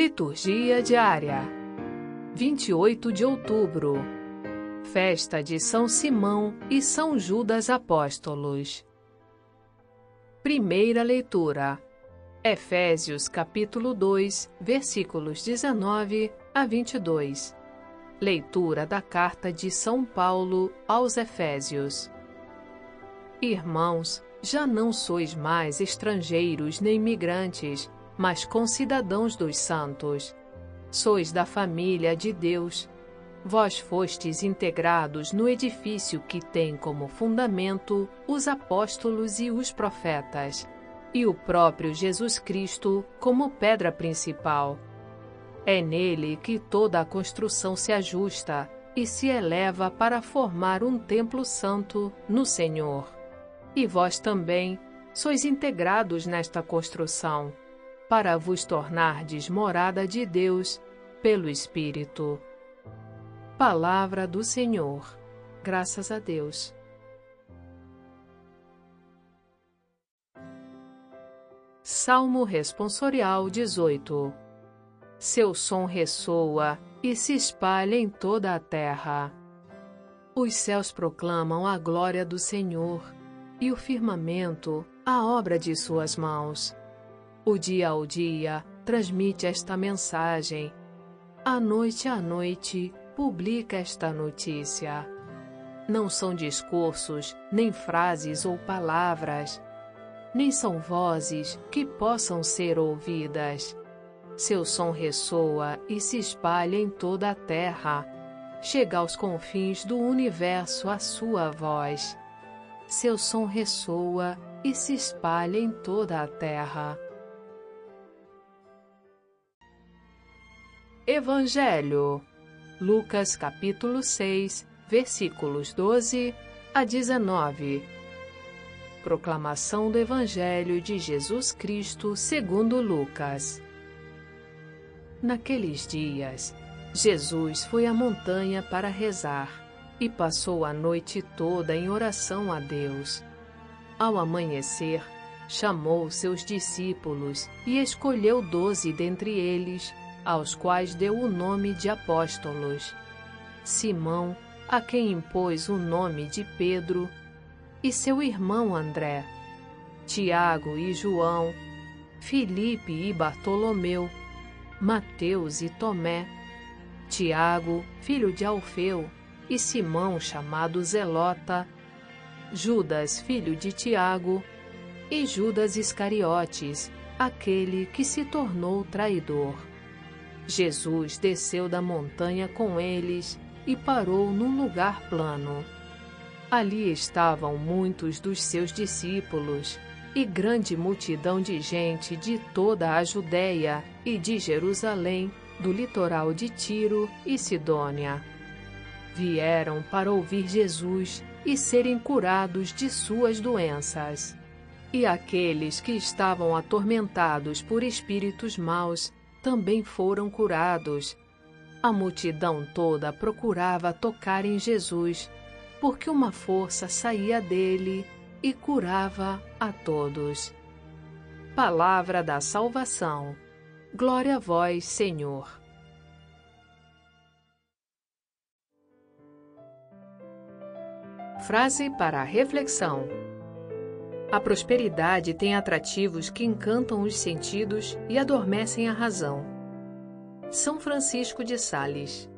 Liturgia diária. 28 de outubro. Festa de São Simão e São Judas Apóstolos. Primeira leitura. Efésios capítulo 2, versículos 19 a 22. Leitura da carta de São Paulo aos Efésios. Irmãos, já não sois mais estrangeiros nem migrantes, mas concidadãos dos santos. Sois da família de Deus. Vós fostes integrados no edifício que tem como fundamento os apóstolos e os profetas, e o próprio Jesus Cristo como pedra principal. É nele que toda a construção se ajusta e se eleva para formar um templo santo no Senhor. E vós também sois integrados nesta construção para vos tornardes morada de Deus pelo Espírito. Palavra do Senhor. Graças a Deus. Salmo Responsorial 18 Seu som ressoa e se espalha em toda a terra. Os céus proclamam a glória do Senhor, e o firmamento a obra de suas mãos. O dia ao dia transmite esta mensagem. A noite à noite publica esta notícia. Não são discursos, nem frases ou palavras, nem são vozes que possam ser ouvidas. Seu som ressoa e se espalha em toda a terra. Chega aos confins do universo a sua voz. Seu som ressoa e se espalha em toda a terra. Evangelho. Lucas capítulo 6, versículos 12 a 19. Proclamação do Evangelho de Jesus Cristo segundo Lucas. Naqueles dias, Jesus foi à montanha para rezar e passou a noite toda em oração a Deus. Ao amanhecer, chamou seus discípulos e escolheu doze dentre eles aos quais deu o nome de apóstolos: Simão, a quem impôs o nome de Pedro, e seu irmão André, Tiago e João, Filipe e Bartolomeu, Mateus e Tomé, Tiago, filho de Alfeu, e Simão, chamado Zelota, Judas, filho de Tiago, e Judas Iscariotes, aquele que se tornou traidor. Jesus desceu da montanha com eles e parou num lugar plano. Ali estavam muitos dos seus discípulos e grande multidão de gente de toda a Judéia e de Jerusalém, do litoral de Tiro e Sidônia. Vieram para ouvir Jesus e serem curados de suas doenças. E aqueles que estavam atormentados por espíritos maus também foram curados. A multidão toda procurava tocar em Jesus, porque uma força saía dele e curava a todos. Palavra da salvação. Glória a vós, Senhor. Frase para a reflexão. A prosperidade tem atrativos que encantam os sentidos e adormecem a razão. São Francisco de Sales